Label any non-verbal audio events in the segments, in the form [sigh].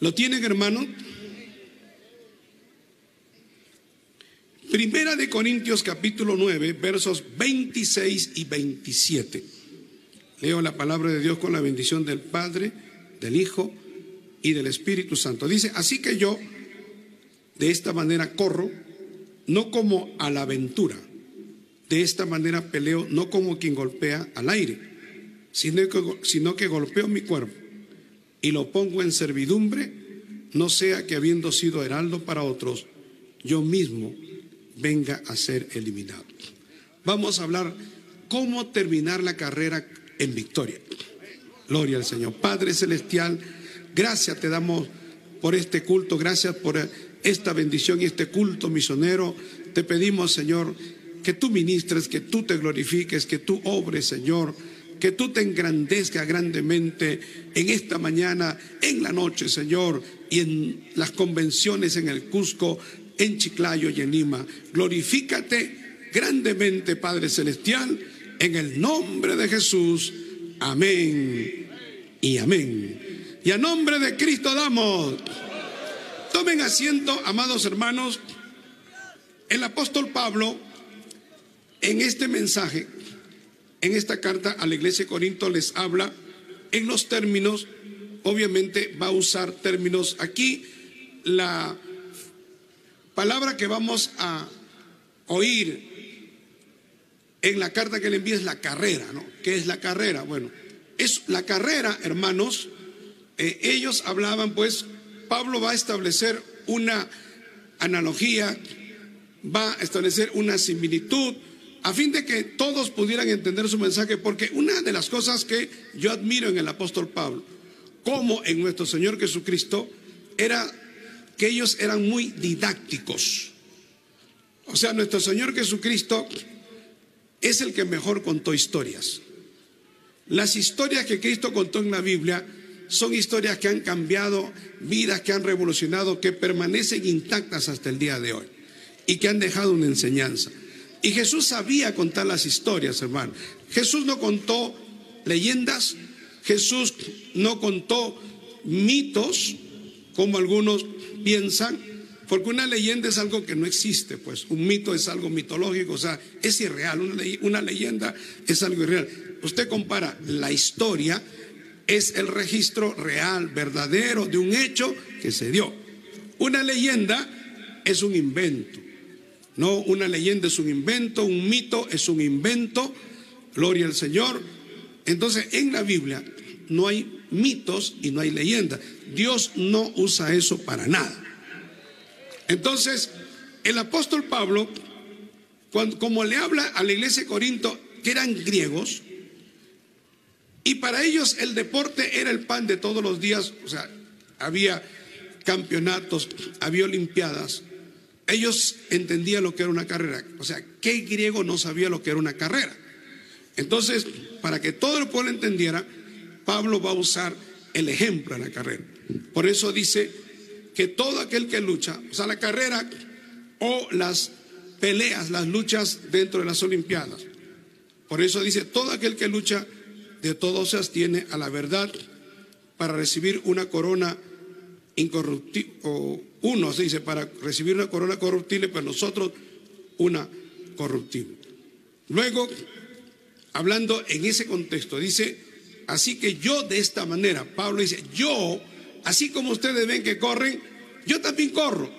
¿Lo tienen, hermano? Primera de Corintios capítulo 9, versos 26 y 27. Leo la palabra de Dios con la bendición del Padre, del Hijo y del Espíritu Santo. Dice, así que yo de esta manera corro, no como a la aventura. De esta manera peleo, no como quien golpea al aire, sino que, sino que golpeo mi cuerpo y lo pongo en servidumbre, no sea que habiendo sido heraldo para otros, yo mismo venga a ser eliminado. Vamos a hablar cómo terminar la carrera en victoria. Gloria al Señor. Padre Celestial, gracias te damos por este culto, gracias por esta bendición y este culto misionero. Te pedimos, Señor, que tú ministres, que tú te glorifiques, que tú obres, Señor, que tú te engrandezcas grandemente en esta mañana, en la noche, Señor, y en las convenciones en el Cusco, en Chiclayo y en Lima. Glorifícate grandemente, Padre Celestial, en el nombre de Jesús. Amén y amén. Y a nombre de Cristo damos. Tomen asiento, amados hermanos. El apóstol Pablo, en este mensaje, en esta carta a la iglesia de Corinto, les habla en los términos, obviamente va a usar términos aquí. La palabra que vamos a oír en la carta que le envía es la carrera, ¿no? ¿Qué es la carrera? Bueno, es la carrera, hermanos. Eh, ellos hablaban, pues, Pablo va a establecer una analogía, va a establecer una similitud, a fin de que todos pudieran entender su mensaje, porque una de las cosas que yo admiro en el apóstol Pablo, como en nuestro Señor Jesucristo, era que ellos eran muy didácticos. O sea, nuestro Señor Jesucristo es el que mejor contó historias. Las historias que Cristo contó en la Biblia son historias que han cambiado vidas, que han revolucionado, que permanecen intactas hasta el día de hoy y que han dejado una enseñanza. Y Jesús sabía contar las historias, hermano. Jesús no contó leyendas, Jesús no contó mitos, como algunos piensan, porque una leyenda es algo que no existe, pues un mito es algo mitológico, o sea, es irreal, una, leyenda es algo irreal. Usted compara la historia, es el registro real, verdadero de un hecho que se dio. Una leyenda es un invento. No, una leyenda es un invento, un mito es un invento, gloria al Señor. Entonces, en la Biblia no hay mitos y no hay leyendas. Dios no usa eso para nada. Entonces, el apóstol Pablo, como le habla a la iglesia de Corinto, que eran griegos, y para ellos el deporte era el pan de todos los días, o sea, había campeonatos, había olimpiadas, ellos entendían lo que era una carrera. O sea, ¿qué griego no sabía lo que era una carrera? Entonces, para que todo el pueblo entendiera, Pablo va a usar el ejemplo en la carrera. Por eso dice que todo aquel que lucha, o sea, la carrera o las peleas, las luchas dentro de las Olimpiadas. Por eso dice, todo aquel que lucha de todos se abstiene a la verdad para recibir una corona incorruptible, o uno se dice, para recibir una corona corruptible, pero nosotros una corruptible. Luego, hablando en ese contexto, dice, Así que yo de esta manera, Pablo dice, yo, así como ustedes ven que corren, yo también corro.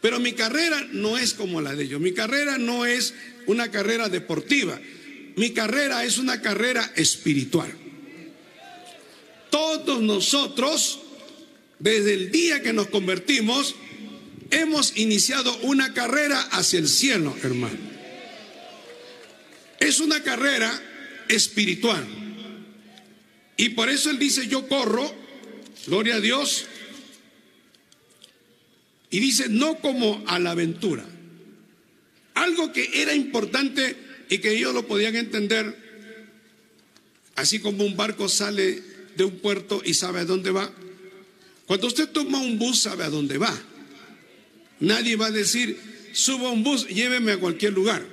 Pero mi carrera no es como la de ellos. Mi carrera no es una carrera deportiva. Mi carrera es una carrera espiritual. Todos nosotros, desde el día que nos convertimos, hemos iniciado una carrera hacia el cielo, hermano. Es una carrera espiritual. Y por eso él dice, yo corro, gloria a Dios, y dice, no como a la aventura. Algo que era importante y que ellos lo podían entender, así como un barco sale de un puerto y sabe a dónde va. Cuando usted toma un bus, sabe a dónde va. Nadie va a decir, suba un bus, lléveme a cualquier lugar.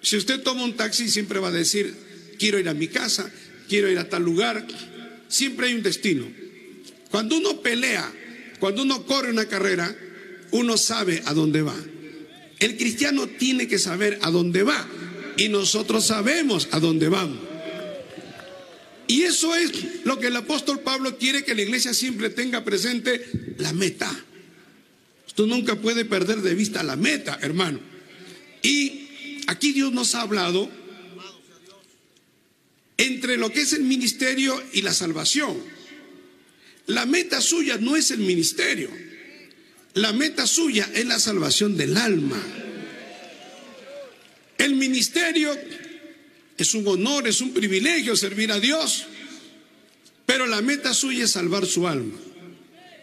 Si usted toma un taxi, siempre va a decir, quiero ir a mi casa, quiero ir a tal lugar, siempre hay un destino. Cuando uno pelea cuando uno corre una carrera, uno sabe a dónde va. El cristiano tiene que saber a dónde va y nosotros sabemos a dónde vamos. Y eso es lo que el apóstol Pablo quiere que la iglesia siempre tenga presente, la meta. Tú nunca puede perder de vista la meta, hermano. Y aquí Dios nos ha hablado entre lo que es el ministerio y la salvación. La meta suya no es el ministerio. La meta suya es la salvación del alma. El ministerio es un honor, es un privilegio servir a Dios, pero la meta suya es salvar su alma.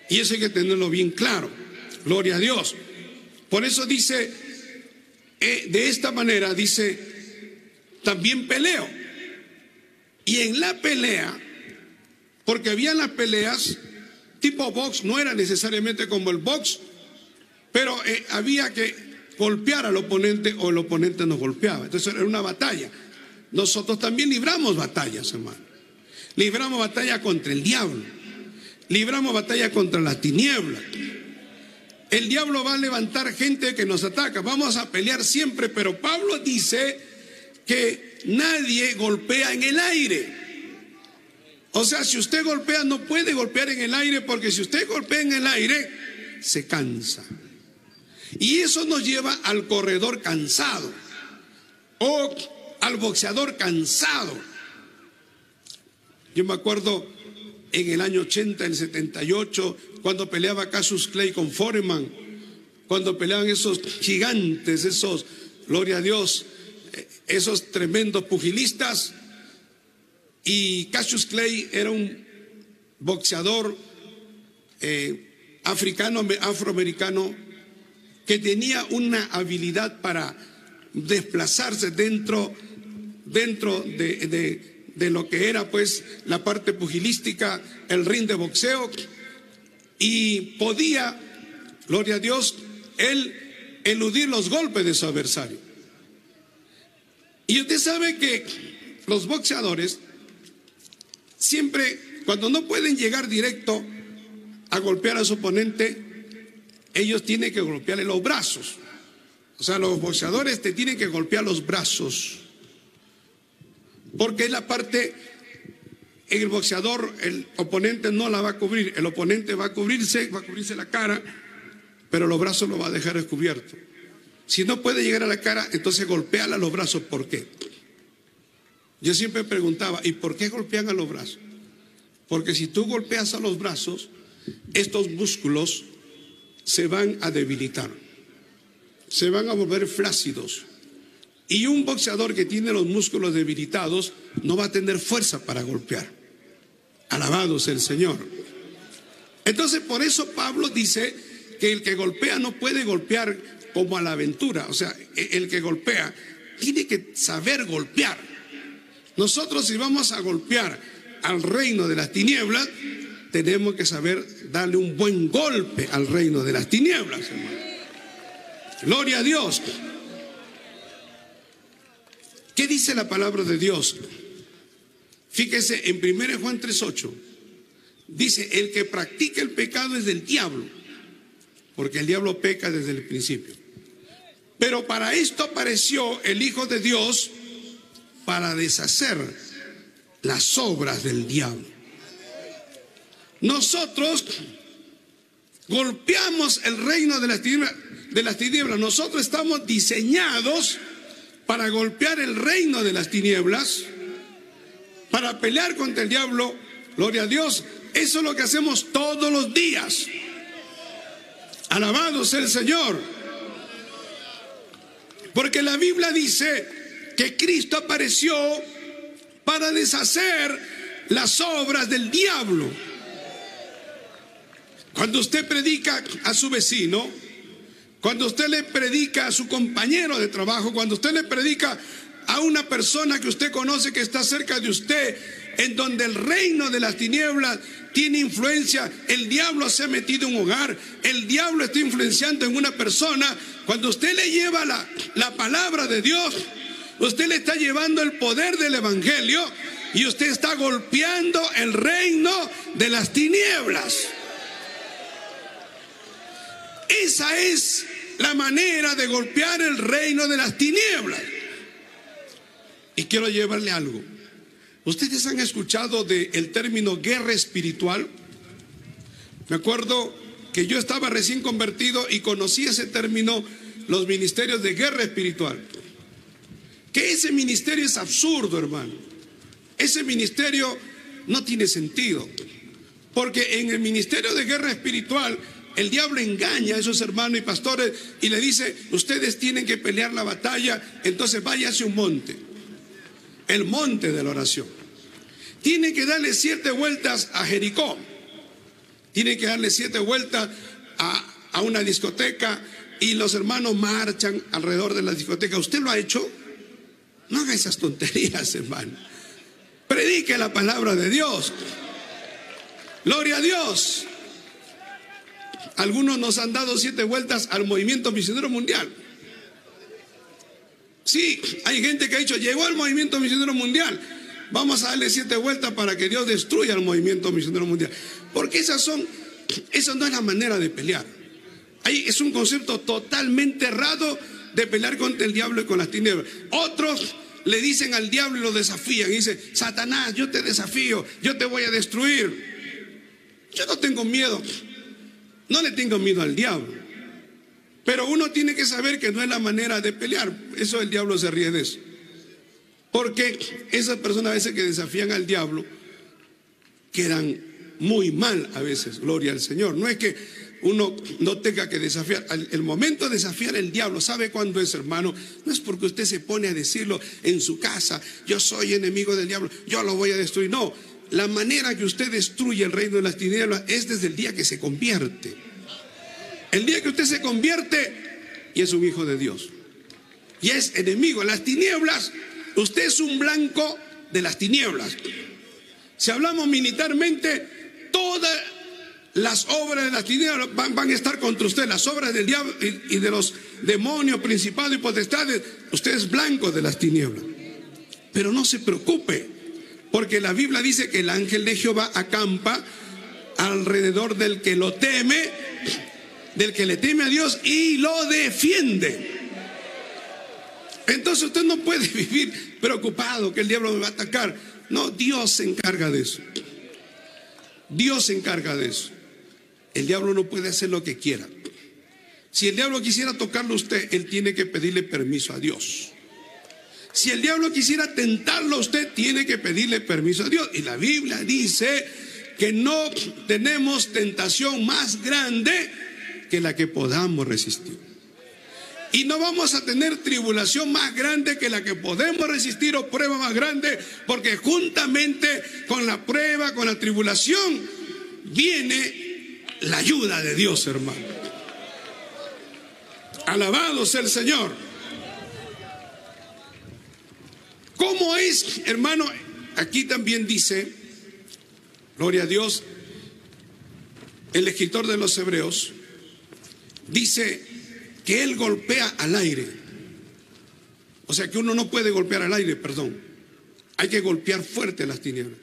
Y eso hay que tenerlo bien claro. Gloria a Dios. Por eso dice, eh, de esta manera dice, también peleo. Y en la pelea, porque había las peleas tipo box, no era necesariamente como el box, pero eh, había que golpear al oponente o el oponente nos golpeaba. Entonces era una batalla. Nosotros también libramos batallas, hermano. Libramos batalla contra el diablo. Libramos batalla contra la tiniebla. El diablo va a levantar gente que nos ataca. Vamos a pelear siempre, pero Pablo dice que nadie golpea en el aire. O sea, si usted golpea, no puede golpear en el aire porque si usted golpea en el aire, se cansa. Y eso nos lleva al corredor cansado o al boxeador cansado. Yo me acuerdo en el año 80, en el 78, cuando peleaba Cassius Clay con Foreman, cuando peleaban esos gigantes, esos, gloria a Dios, esos tremendos pugilistas. Y Cassius Clay era un boxeador eh, africano, afroamericano, que tenía una habilidad para desplazarse dentro, dentro de, de lo que era pues la parte pugilística, el ring de boxeo, y podía, gloria a Dios, él eludir los golpes de su adversario. Y usted sabe que los boxeadores siempre, cuando no pueden llegar directo a golpear a su oponente, ellos tienen que golpearle los brazos. O sea, los boxeadores te tienen que golpear los brazos. Porque es la parte, en el boxeador el oponente no la va a cubrir, el oponente va a cubrirse, va a cubrirse la cara, pero los brazos lo va a dejar descubierto. Si no puede llegar a la cara, entonces golpeala los brazos. ¿Por qué? Yo siempre preguntaba, ¿y por qué golpean a los brazos? Porque si tú golpeas a los brazos, estos músculos se van a debilitar, se van a volver flácidos. Y un boxeador que tiene los músculos debilitados no va a tener fuerza para golpear. Alabado sea el Señor. Entonces, por eso Pablo dice que el que golpea no puede golpear como a la aventura. O sea, e-, el que golpea tiene que saber golpear. Nosotros si vamos a golpear al reino de las tinieblas, tenemos que saber darle un buen golpe al reino de las tinieblas, hermano. Gloria a Dios. ¿Qué dice la palabra de Dios? Fíjese en 1 Juan 3:8. Dice, el que practica el pecado es del diablo, porque el diablo peca desde el principio. Pero para esto apareció el Hijo de Dios para deshacer las obras del diablo. Nosotros golpeamos el reino de las tinieblas. De las tinieblas. Nosotros estamos diseñados para golpear el reino de las tinieblas, para pelear contra el diablo. Gloria a Dios. Eso es lo que hacemos todos los días. Alabado sea el Señor. Porque la Biblia dice que Cristo apareció para deshacer las obras del diablo. Cuando usted predica a su vecino, cuando usted le predica a su compañero de trabajo, cuando usted le predica a una persona que usted conoce que está cerca de usted, en donde el reino de las tinieblas tiene influencia, el diablo se ha metido en un hogar, el diablo está influenciando en una persona, cuando usted le lleva la, la palabra de Dios, usted le está llevando el poder del Evangelio y usted está golpeando el reino de las tinieblas. Esa es la manera de golpear el reino de las tinieblas. Y quiero llevarle algo. ¿Ustedes han escuchado del término guerra espiritual? Me acuerdo que yo estaba recién convertido y conocí ese término, los ministerios de guerra espiritual. Que ese ministerio es absurdo, hermano. Ese ministerio no tiene sentido. Porque en el ministerio de guerra espiritual, el diablo engaña a esos hermanos y pastores y le dice, ustedes tienen que pelear la batalla, entonces hacia un monte, el monte de la oración. Tiene que darle siete vueltas a Jericó, tiene que darle siete vueltas a, a una discoteca y los hermanos marchan alrededor de la discoteca. ¿Usted lo ha hecho? No haga esas tonterías, [laughs] hermano. Predique la palabra de Dios. Gloria a Dios. Algunos nos han dado siete vueltas al movimiento misionero mundial. Sí, hay gente que ha dicho, llegó al movimiento misionero mundial. Vamos a darle siete vueltas para que Dios destruya el movimiento misionero mundial. Porque esas son, esa no es la manera de pelear. Ahí es un concepto totalmente errado de pelear contra el diablo y con las tinieblas. Otros le dicen al diablo y lo desafían. Dicen, Satanás, yo te desafío, yo te voy a destruir. Yo no tengo miedo. No le tengo miedo al diablo. Pero uno tiene que saber que no es la manera de pelear. Eso el diablo se ríe de eso. Porque esas personas a veces que desafían al diablo quedan muy mal a veces, gloria al Señor. No es que uno no tenga que desafiar. El momento de desafiar al diablo, ¿sabe cuándo es, hermano? No es porque usted se pone a decirlo en su casa, yo soy enemigo del diablo, yo lo voy a destruir. No, la manera que usted destruye el reino de las tinieblas es desde el día que se convierte. El día que usted se convierte y es un hijo de Dios. Y es enemigo. Las tinieblas, usted es un blanco de las tinieblas. Si hablamos militarmente, todas las obras de las tinieblas van, a estar contra usted. Las obras del diablo y, y de los demonios, principados y potestades. Usted es blanco de las tinieblas. Pero no se preocupe. Porque la Biblia dice que el ángel de Jehová acampa alrededor del que lo teme, del que le teme a Dios y lo defiende. Entonces usted no puede [laughs] vivir preocupado que el diablo me va a atacar. No, Dios se encarga de eso. Dios se encarga de eso. El diablo no puede hacer lo que quiera. Si el diablo quisiera tocarlo a usted, él tiene que pedirle permiso a Dios. Si el diablo quisiera tentarlo, usted tiene que pedirle permiso a Dios. Y la Biblia dice que no tenemos tentación más grande que la que podamos resistir. Y no vamos a tener tribulación más grande que la que podemos resistir o prueba más grande, porque juntamente con la prueba, con la tribulación, viene la ayuda de Dios, hermano. Alabado sea el Señor. ¿Cómo es, hermano? Aquí también dice, gloria a Dios, el escritor de los Hebreos, dice que él golpea al aire. O sea que uno no puede golpear al aire, perdón. Hay que golpear fuerte las tinieblas.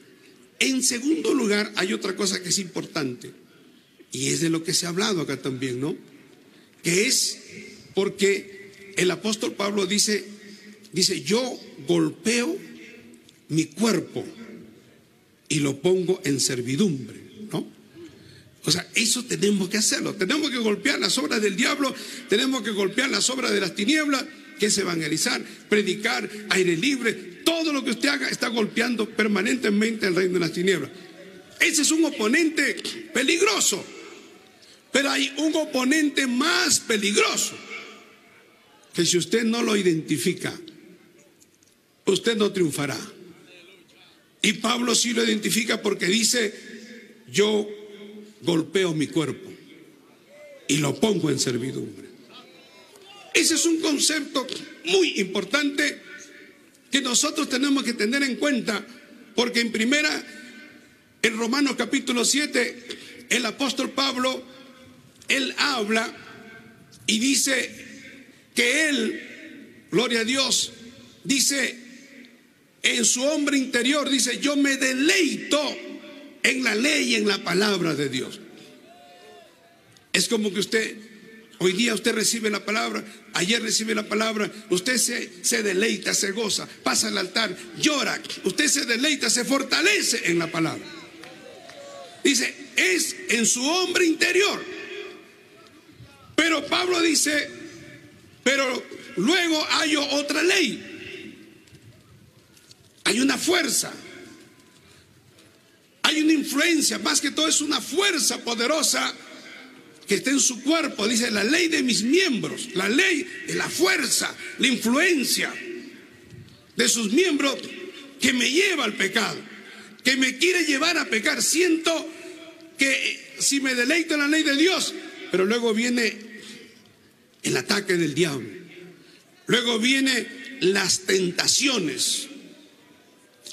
En segundo lugar, hay otra cosa que es importante, y es de lo que se ha hablado acá también, ¿no? Que es porque el apóstol Pablo dice, Dice, yo golpeo mi cuerpo y lo pongo en servidumbre, ¿no? O sea, eso tenemos que hacerlo. Tenemos que golpear las obras del diablo, tenemos que golpear las obras de las tinieblas, que es evangelizar, predicar, aire libre. Todo lo que usted haga está golpeando permanentemente el reino de las tinieblas. Ese es un oponente peligroso. Pero hay un oponente más peligroso que si usted no lo identifica, usted no triunfará. Y Pablo sí lo identifica porque dice, yo golpeo mi cuerpo y lo pongo en servidumbre. Ese es un concepto muy importante que nosotros tenemos que tener en cuenta, porque en primera, en Romanos capítulo 7, el apóstol Pablo, él habla y dice que él, gloria a Dios, dice, en su hombre interior dice, yo me deleito en la ley y en la palabra de Dios. Es como que usted Hoy día usted recibe la palabra, ayer recibe la palabra, usted se, se deleita, se goza, pasa al altar, llora, usted se deleita, se fortalece en la palabra. Dice, es en su hombre interior. Pero Pablo dice, pero luego hay otra ley. Hay una fuerza. Hay una influencia, más que todo es una fuerza poderosa que está en su cuerpo. Dice la ley de mis miembros, la ley de la fuerza, la influencia de sus miembros que me lleva al pecado, que me quiere llevar a pecar. Siento que si me deleito en la ley de Dios, pero luego viene el ataque del diablo. Luego viene las tentaciones.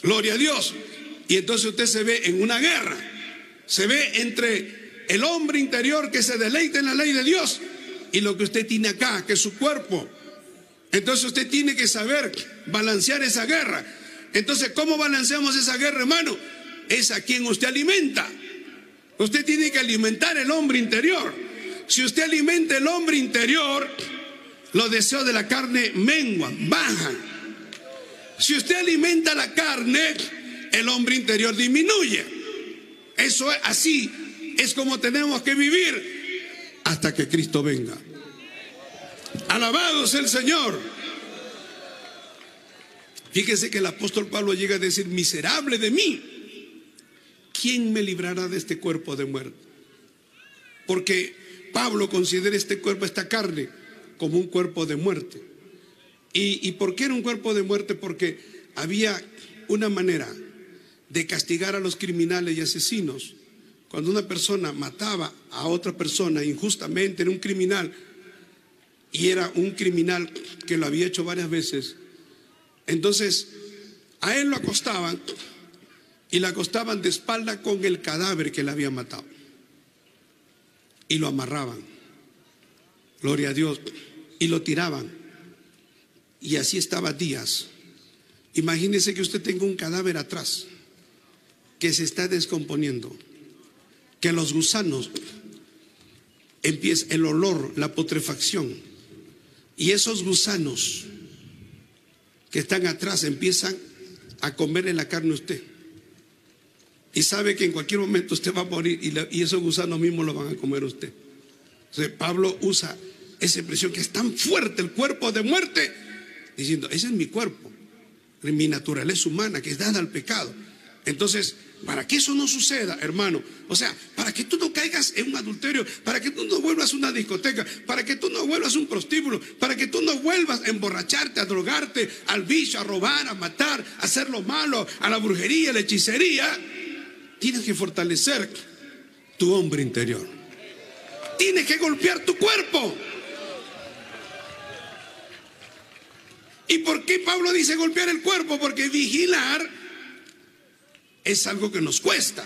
Gloria a Dios. Y entonces usted se ve en una guerra. Se ve entre el hombre interior que se deleita en la ley de Dios y lo que usted tiene acá, que es su cuerpo. Entonces usted tiene que saber balancear esa guerra. Entonces, ¿cómo balanceamos esa guerra, hermano? Es a quien usted alimenta. Usted tiene que alimentar el hombre interior. Si usted alimenta el hombre interior, los deseos de la carne menguan, bajan. Si usted alimenta la carne, el hombre interior disminuye. Eso es así es como tenemos que vivir hasta que Cristo venga. Alabado sea el Señor. Fíjese que el apóstol Pablo llega a decir, miserable de mí, ¿quién me librará de este cuerpo de muerte? Porque Pablo considera este cuerpo, esta carne, como un cuerpo de muerte. ¿Y, ¿Y por qué era un cuerpo de muerte? Porque había una manera de castigar a los criminales y asesinos cuando una persona mataba a otra persona injustamente, era un criminal, y era un criminal que lo había hecho varias veces, entonces a él lo acostaban y lo acostaban de espalda con el cadáver que le había matado. Y lo amarraban. Gloria a Dios. Y lo tiraban. Y así estaba días. Imagínese que usted tenga un cadáver atrás que se está descomponiendo que los gusanos empieza el olor, la putrefacción. Y esos gusanos que están atrás empiezan a comerle la carne a usted. Y sabe que en cualquier momento usted va a morir y, esos gusanos mismos lo van a comer a usted. Entonces, Pablo usa esa expresión que es tan fuerte, el cuerpo de muerte, diciendo, ese es mi cuerpo, mi naturaleza humana que es dada al pecado. Entonces, para que eso no suceda, hermano, o sea, para que tú no caigas en un adulterio, para que tú no vuelvas a una discoteca, para que tú no vuelvas a un prostíbulo, para que tú no vuelvas a emborracharte, a drogarte, al vicio, a robar, a matar, a hacer lo malo, a la brujería, a la hechicería, tienes que fortalecer tu hombre interior. Tienes que golpear tu cuerpo. ¿Y por qué Pablo dice golpear el cuerpo? Porque vigilar es algo que nos cuesta,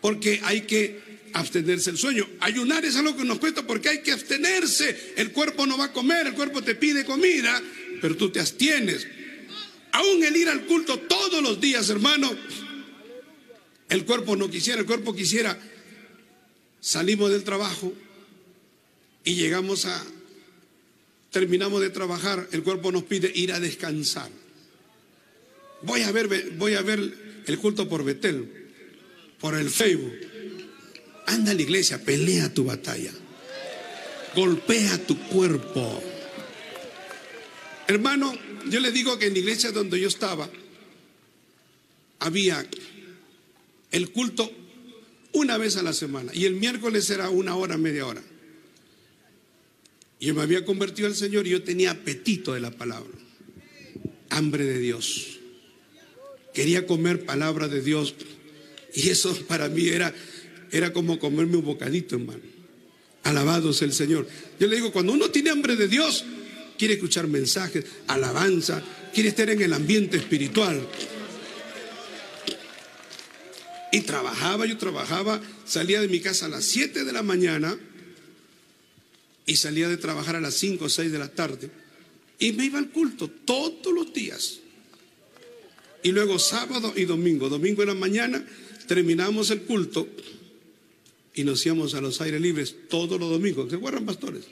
porque hay que abstenerse el sueño. Ayunar es algo que nos cuesta porque hay que abstenerse. El cuerpo no va a comer, el cuerpo te pide comida, pero tú te abstienes. Aún el ir al culto todos los días, hermano, el cuerpo no quisiera, el cuerpo quisiera. Salimos del trabajo y llegamos a, terminamos de trabajar, el cuerpo nos pide ir a descansar. Voy a ver, voy a ver el culto por Betel, por el Facebook. Anda a la iglesia, pelea tu batalla. Golpea tu cuerpo. Hermano, yo le digo que en la iglesia donde yo estaba, había el culto una vez a la semana y el miércoles era una hora, media hora. Yo me había convertido al Señor y yo tenía apetito de la palabra, hambre de Dios. Quería comer palabra de Dios. Y eso para mí era, era como comerme un bocadito, hermano. Alabado sea el Señor. Yo le digo, cuando uno tiene hambre de Dios, quiere escuchar mensajes, alabanza, quiere estar en el ambiente espiritual. Y trabajaba, yo trabajaba, salía de mi casa a las 7 de la mañana y salía de trabajar a las 5 o 6 de la tarde. Y me iba al culto todos los días. Y luego sábado y domingo. Domingo en la mañana terminamos el culto y nos íbamos a los aires libres todos los domingos. ¿Se acuerdan, pastores?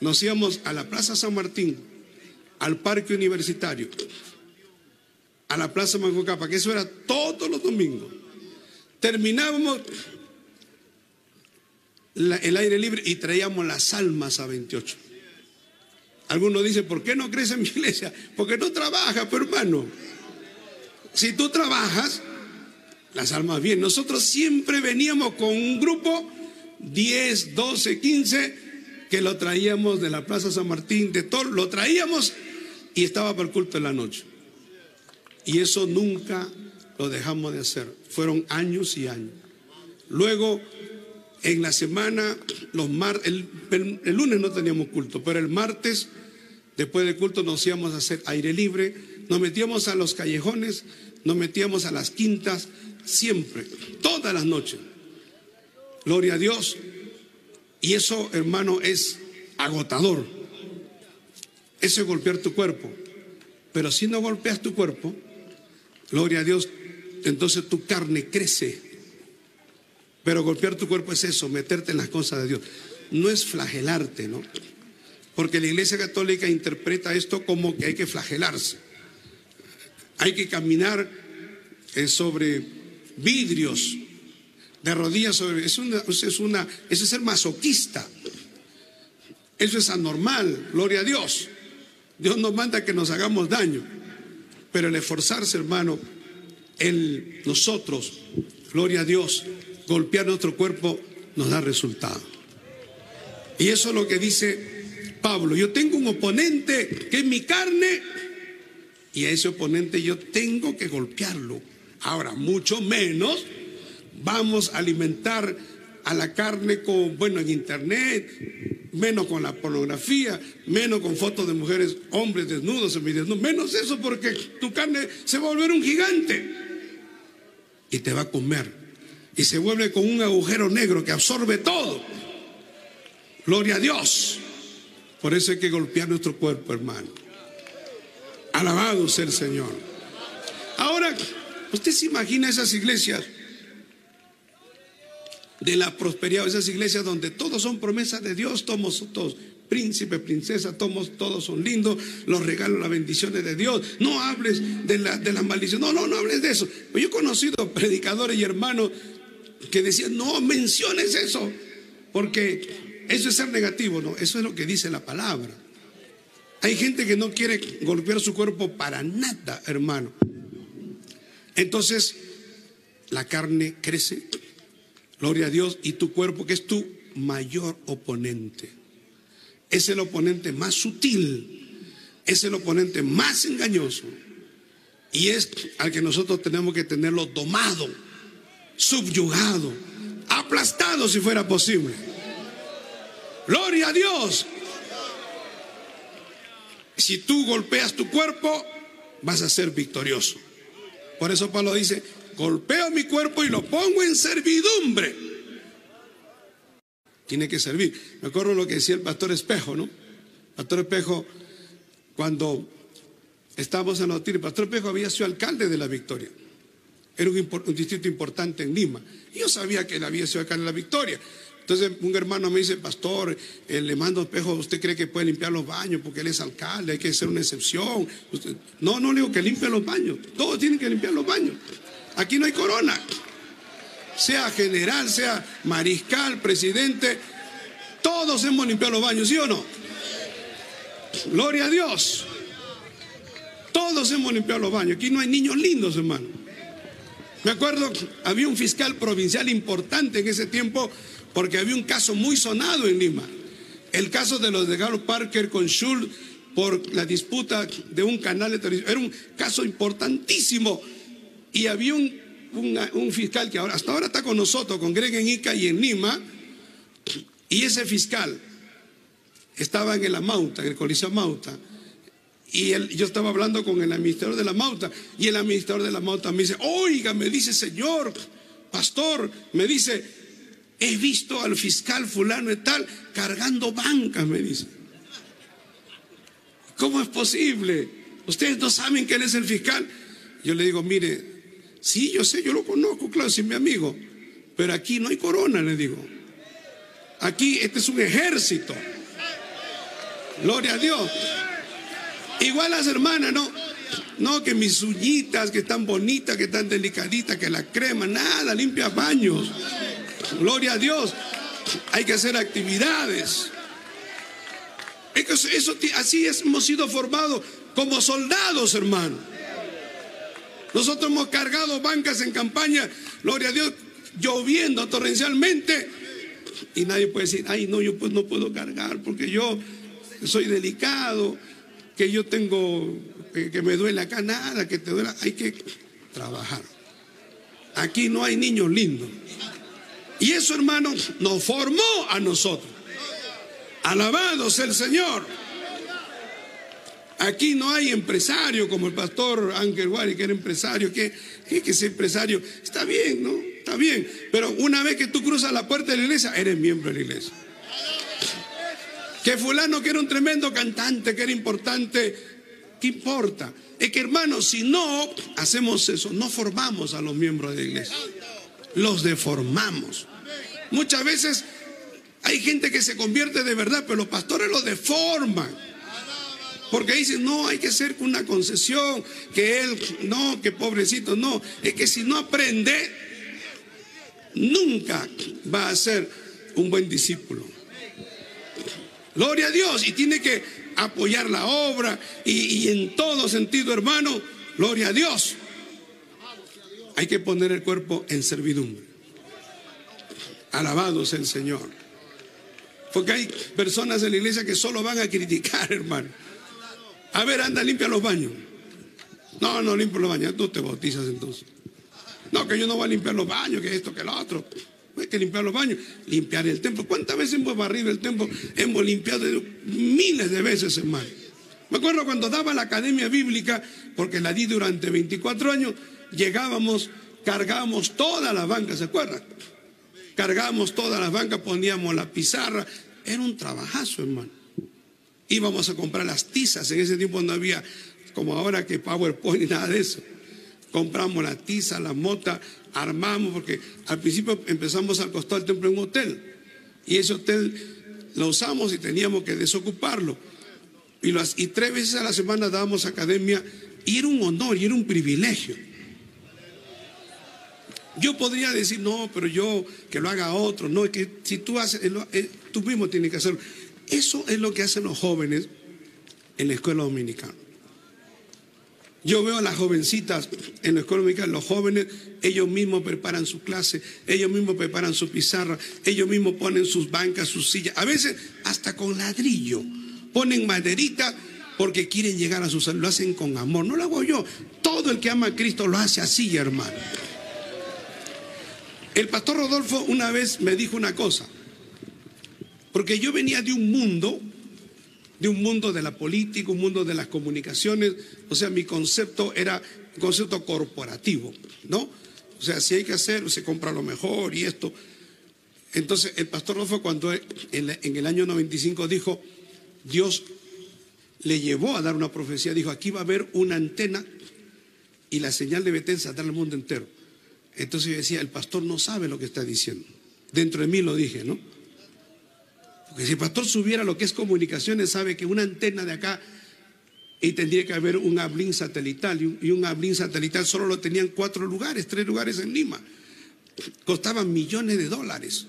Nos íbamos a la Plaza San Martín, al Parque Universitario, a la Plaza Capa, que eso era todos los domingos. Terminábamos el aire libre y traíamos las almas a 28. Algunos dicen, ¿por qué no crece en mi iglesia? Porque no trabaja, pero hermano. Si tú trabajas, las almas bien. Nosotros siempre veníamos con un grupo, 10, 12, 15, que lo traíamos de la Plaza San Martín, de todo, lo traíamos y estaba para el culto en la noche. Y eso nunca lo dejamos de hacer. Fueron años y años. Luego, en la semana, los mar, el, el lunes no teníamos culto, pero el martes, después del culto, nos íbamos a hacer aire libre, nos metíamos a los callejones, nos metíamos a las quintas, siempre, todas las noches. Gloria a Dios. Y eso, hermano, es agotador. Eso es golpear tu cuerpo. Pero si no golpeas tu cuerpo, gloria a Dios, entonces tu carne crece. Pero golpear tu cuerpo es eso, meterte en las cosas de Dios. No es flagelarte, ¿no? Porque la Iglesia Católica interpreta esto como que hay que flagelarse. Hay que caminar eh, sobre vidrios, de rodillas sobre. Es una, es una, eso es ser masoquista. Eso es anormal, gloria a Dios. Dios nos manda que nos hagamos daño. Pero el esforzarse, hermano, el nosotros, gloria a Dios, golpear nuestro cuerpo nos da resultado. Y eso es lo que dice Pablo. Yo tengo un oponente que es mi carne y a ese oponente yo tengo que golpearlo Ahora, mucho menos vamos a alimentar a la carne con, bueno, en internet, menos con la pornografía, menos con fotos de mujeres, hombres desnudos, semidesnudos, menos eso porque tu carne se va a volver un gigante y te va a comer y se vuelve con un agujero negro que absorbe todo. Gloria a Dios. Por eso hay que golpear nuestro cuerpo, hermano. Alabado sea el Señor. Ahora, ¿Usted se imagina esas iglesias de la prosperidad, esas iglesias donde todos son promesas de Dios, todos, todos, príncipe, princesa, todos, todos son lindos, los regalos, las bendiciones de Dios. No hables de de la maldición, no, no, no hables de eso. Yo he conocido predicadores y hermanos que decían, no menciones eso, porque eso es ser negativo, no, eso es lo que dice la palabra. Hay gente que no quiere golpear su cuerpo para nada, hermano. Entonces, la carne crece, gloria a Dios, y tu cuerpo, que es tu mayor oponente, es el oponente más sutil, es el oponente más engañoso, y es al que nosotros tenemos que tenerlo domado, subyugado, aplastado si fuera posible. Gloria a Dios. Si tú golpeas tu cuerpo, vas a ser victorioso. Por eso Pablo dice, golpeo mi cuerpo y lo pongo en servidumbre. Tiene que servir. Me acuerdo lo que decía el pastor Espejo, ¿no? Pastor Espejo, cuando estábamos en Nautir, el pastor Espejo había sido alcalde de la Victoria. Era un, distrito importante en Lima. Y yo sabía que él había sido alcalde de la Victoria. Entonces un hermano me dice, pastor, eh, le mando espejo, ¿usted cree que puede limpiar los baños porque él es alcalde? Hay que hacer una excepción. no, no le digo que limpie los baños. Todos tienen que limpiar los baños. Aquí no hay corona. Sea general, sea mariscal, presidente, todos hemos limpiado los baños, ¿sí o no? Gloria a Dios. Todos hemos limpiado los baños. Aquí no hay niños lindos, hermano. Me acuerdo, había un fiscal provincial importante en ese tiempo porque había un caso muy sonado en Lima. El caso de los de Galo Parker con Schultz por la disputa de un canal de televisión. Era un caso importantísimo. Y había un, un, fiscal que ahora, hasta ahora está con nosotros, con Greg en Ica y en Lima. Y ese fiscal estaba en la Mauta, en el Coliseo Mauta. Y yo estaba hablando con el administrador de la Mauta. Y el administrador de la Mauta me dice, oiga, me dice, señor, pastor, me dice, He visto al fiscal fulano y tal cargando bancas, me dice. ¿Cómo es posible? Ustedes no saben que él es el fiscal. Yo le digo, mire, sí, yo sé, yo lo conozco, claro, es mi amigo. Pero aquí no hay corona, le digo. Aquí este es un ejército. Gloria a Dios. Igual las hermanas, no. No, que mis uñitas, que están bonitas, que están delicaditas, que la crema, nada, limpia baños. Gloria a Dios. Hay que hacer actividades. Eso, así hemos sido formados como soldados, hermano. Nosotros hemos cargado bancas en campaña, gloria a Dios, lloviendo torrencialmente. Y nadie puede decir, ay, no, yo pues no puedo cargar porque yo soy delicado, que yo tengo, que, me duele acá nada, que te duele. Hay que trabajar. Aquí no hay niños lindos. Y eso, hermano, nos formó a nosotros. Alabado sea el Señor. Aquí no hay empresario como el pastor Ángel Wari, que era empresario, que, que es empresario. Está bien, ¿no? Está bien. Pero una vez que tú cruzas la puerta de la iglesia, eres miembro de la iglesia. Que fulano que era un tremendo cantante, que era importante, ¿qué importa? Es que hermano, si no hacemos eso, no formamos a los miembros de la iglesia. Los deformamos. Muchas veces hay gente que se convierte de verdad, pero los pastores lo deforman. Porque dicen, no, hay que hacer una concesión, que él, no, que pobrecito, no. Es que si no aprende, nunca va a ser un buen discípulo. Gloria a Dios. Y tiene que apoyar la obra y, en todo sentido, hermano, gloria a Dios. Hay que poner el cuerpo en servidumbre. Alabado sea el Señor. Porque hay personas en la iglesia que solo van a criticar, [laughs] hermano. A ver, anda, limpia los baños. No, no limpio los baños. Tú te bautizas entonces. No, que yo no voy a limpiar los baños, que esto, que lo otro. Hay que limpiar los baños, limpiar el templo. ¿Cuántas veces hemos barrido el templo? Hemos limpiado miles de veces, hermano. Me acuerdo cuando daba la academia bíblica, porque la di durante 24 años, llegábamos, cargábamos todas las bancas, ¿se acuerdan? Cargábamos todas las bancas, poníamos la pizarra, era un trabajazo, hermano. Íbamos a comprar las tizas. En ese tiempo no había, como ahora que PowerPoint ni nada de eso. Compramos la tiza, la mota, armamos, porque al principio empezamos al costado del templo en un hotel. Y ese hotel lo usamos y teníamos que desocuparlo. Y, y tres veces a la semana dábamos academia y era un honor y era un privilegio. Yo podría decir, no, pero yo que lo haga otro. No, es que si tú haces, eh, tú mismo tienes que hacerlo. Eso es lo que hacen los jóvenes en la escuela dominicana. Yo veo a las jovencitas en la dominicana, los jóvenes, ellos mismos preparan su clase, ellos mismos preparan su pizarra, ellos mismos ponen sus bancas, sus sillas, a veces hasta con ladrillo. Ponen maderita porque quieren llegar a su salud, lo hacen con amor. No lo hago yo. Todo el que ama a Cristo lo hace así, hermano. El pastor Rodolfo una vez me dijo una cosa, porque yo venía de un mundo, de un mundo de la política, un mundo de las comunicaciones, o sea, mi concepto era un concepto corporativo, ¿no? O sea, si hay que hacer, se compra lo mejor y esto. Entonces, el pastor Rodolfo cuando en el año 95 dijo, Dios le llevó a dar una profecía, dijo, aquí va a haber una antena y la señal de Betensa darle al mundo entero. Entonces yo decía, el pastor no sabe lo que está diciendo. Dentro de mí lo dije, ¿no? Porque si el pastor subiera lo que es comunicaciones, sabe que una antena de acá y tendría que haber un hablín satelital. Y un, hablín satelital solo lo tenían cuatro lugares, tres lugares en Lima. Costaban millones de dólares.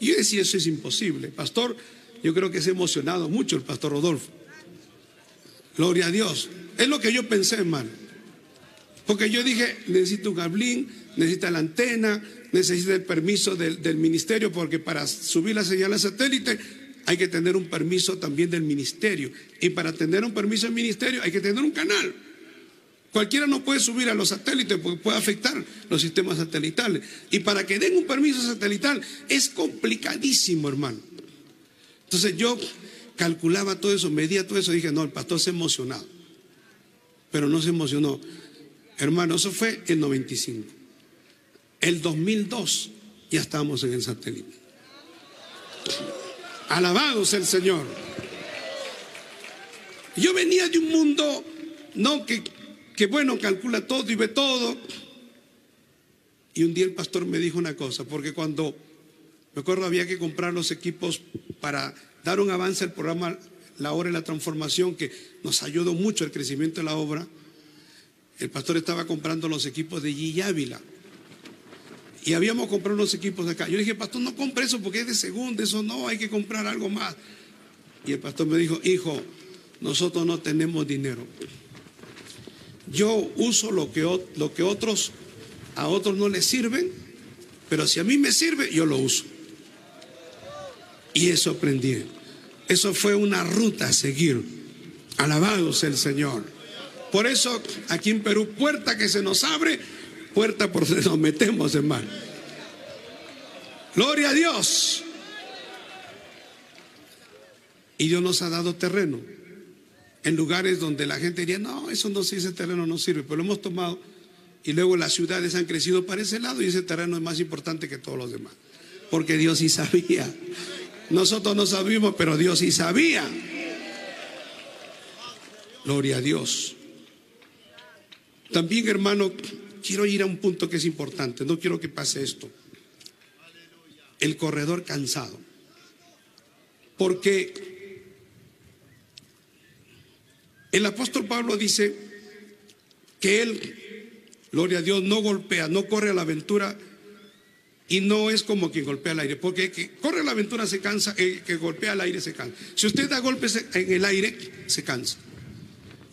Y yo decía, eso es imposible. Pastor, yo creo que se ha emocionado mucho el pastor Rodolfo. Gloria a Dios. Es lo que yo pensé, hermano. Porque yo dije, necesito un gablín, necesita la antena, necesita el permiso del, ministerio, porque para subir la señal a satélite hay que tener un permiso también del ministerio. Y para tener un permiso del ministerio hay que tener un canal. Cualquiera no puede subir a los satélites porque puede afectar los sistemas satelitales. Y para que den un permiso satelital es complicadísimo, hermano. Entonces yo calculaba todo eso, medía todo eso, dije, no, el pastor se emocionado. Pero no se emocionó. Hermano, eso fue en 95. El 2002 ya estábamos en el satélite. Alabados el Señor. Yo venía de un mundo, no que, que bueno, calcula todo y ve todo. Y un día el pastor me dijo una cosa, porque cuando, me acuerdo, había que comprar los equipos para dar un avance al programa La Hora de la Transformación, que nos ayudó mucho al crecimiento de la obra, el pastor estaba comprando los equipos de G. Ávila. Y habíamos comprado unos equipos de acá. Yo le dije, pastor, no compre eso porque es de segundo, eso no, hay que comprar algo más. Y el pastor me dijo, hijo, nosotros no tenemos dinero. Yo uso lo que, lo que otros a otros no les sirven, pero si a mí me sirve, yo lo uso. Y eso aprendí. Eso fue una ruta a seguir. Alabado sea el Señor. Por eso aquí en Perú, puerta que se nos abre, puerta por donde nos metemos, hermano. Gloria a Dios. Y Dios nos ha dado terreno en lugares donde la gente diría, no, eso no sirve, ese terreno no sirve, pero lo hemos tomado y luego las ciudades han crecido para ese lado y ese terreno es más importante que todos los demás. Porque Dios sí sabía. Nosotros no sabíamos, pero Dios sí sabía. Gloria a Dios. También, hermano, quiero ir a un punto que es importante. No quiero que pase esto. El corredor cansado. Porque el apóstol Pablo dice que él Gloria a Dios, no golpea, no corre a la aventura y no es como quien golpea al aire, porque que corre a la aventura se cansa, el que golpea al aire se cansa. Si usted da golpes en el aire, se cansa.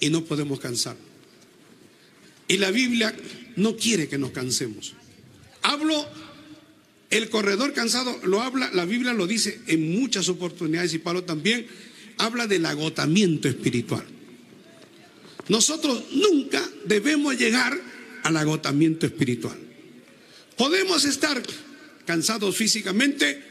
Y no podemos cansar. Y la Biblia no quiere que nos cansemos. Hablo, el corredor cansado lo habla, la Biblia lo dice en muchas oportunidades y Pablo también habla del agotamiento espiritual. Nosotros nunca debemos llegar al agotamiento espiritual. Podemos estar cansados físicamente,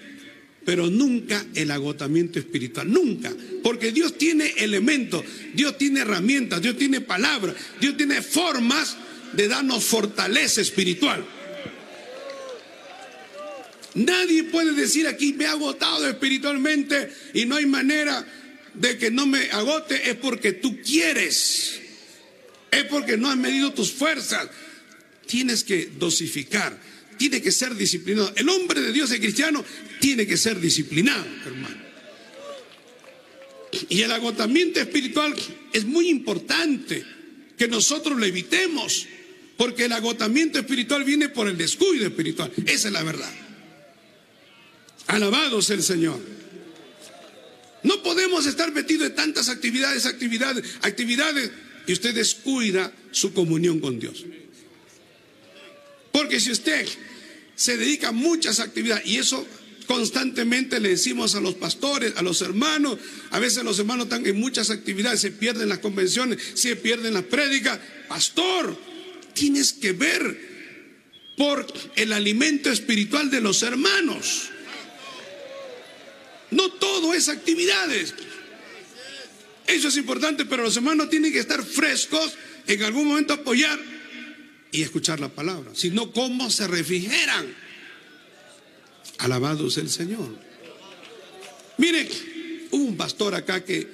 pero nunca el agotamiento espiritual, nunca, porque Dios tiene elementos, Dios tiene herramientas, Dios tiene palabras, Dios tiene formas de darnos fortaleza espiritual. Nadie puede decir aquí me he agotado espiritualmente y no hay manera de que no me agote, es porque tú quieres, es porque no has medido tus fuerzas, tienes que dosificar, tiene que ser disciplinado. El hombre de Dios, el cristiano, tiene que ser disciplinado, hermano. Y el agotamiento espiritual es muy importante que nosotros lo evitemos, porque el agotamiento espiritual viene por el descuido espiritual. Esa es la verdad. Alabado sea el Señor. No podemos estar metidos en tantas actividades, actividades, actividades, y usted descuida su comunión con Dios. Porque si usted se dedica a muchas actividades, y eso constantemente le decimos a los pastores, a los hermanos, a veces los hermanos están en muchas actividades, se pierden las convenciones, se pierden las prédicas. Pastor, tienes que ver por el alimento espiritual de los hermanos. No todo es actividades. Eso es importante, pero los hermanos tienen que estar frescos, en algún momento apoyar y escuchar la palabra, sino cómo se refrigeran. Alabado sea el Señor. Mire, hubo un pastor acá que,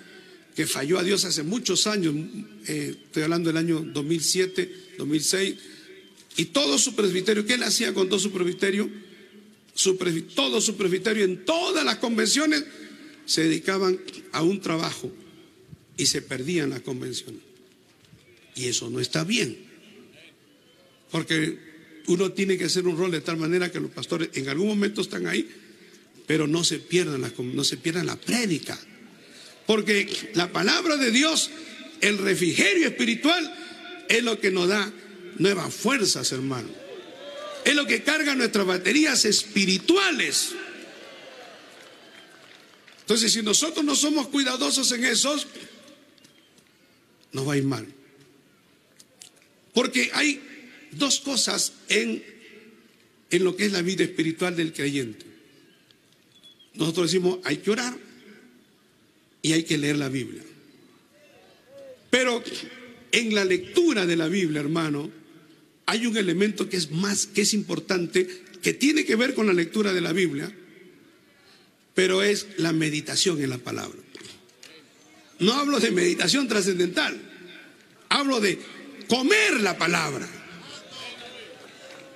que falló a Dios hace muchos años, eh, estoy hablando del año 2007, 2006, y todo su presbiterio, ¿qué él hacía con todo su presbiterio? Su, todo su presbiterio en todas las convenciones se dedicaban a un trabajo y se perdían las convenciones. Y eso no está bien. Porque uno tiene que hacer un rol de tal manera que los pastores en algún momento están ahí, pero no se pierdan la, no se pierdan la prédica. Porque la palabra de Dios, el refrigerio espiritual, es lo que nos da nuevas fuerzas, hermano. Es lo que carga nuestras baterías espirituales. Entonces, si nosotros no somos cuidadosos en esos, nos va a ir mal. Porque hay dos cosas en, en lo que es la vida espiritual del creyente. Nosotros decimos, hay que orar y hay que leer la Biblia. Pero en la lectura de la Biblia, hermano, hay un elemento que es más, que es importante, que tiene que ver con la lectura de la Biblia, pero es la meditación en la palabra. No hablo de meditación trascendental, hablo de comer la palabra.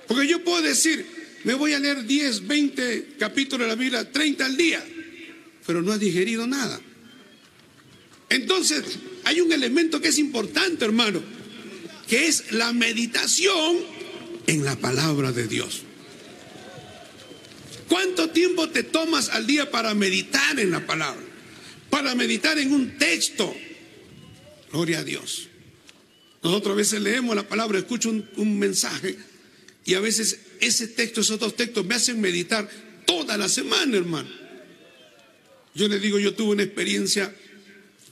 Porque yo puedo decir, me voy a leer 10, 20 capítulos de la Biblia, 30 al día, pero no has digerido nada. Entonces, hay un elemento que es importante, hermano, que es la meditación en la palabra de Dios. ¿Cuánto tiempo te tomas al día para meditar en la palabra? Para meditar en un texto. Gloria a Dios. Nosotros a veces leemos la palabra, escucho un, mensaje y a veces ese texto, esos dos textos me hacen meditar toda la semana, hermano. Yo le digo, yo tuve una experiencia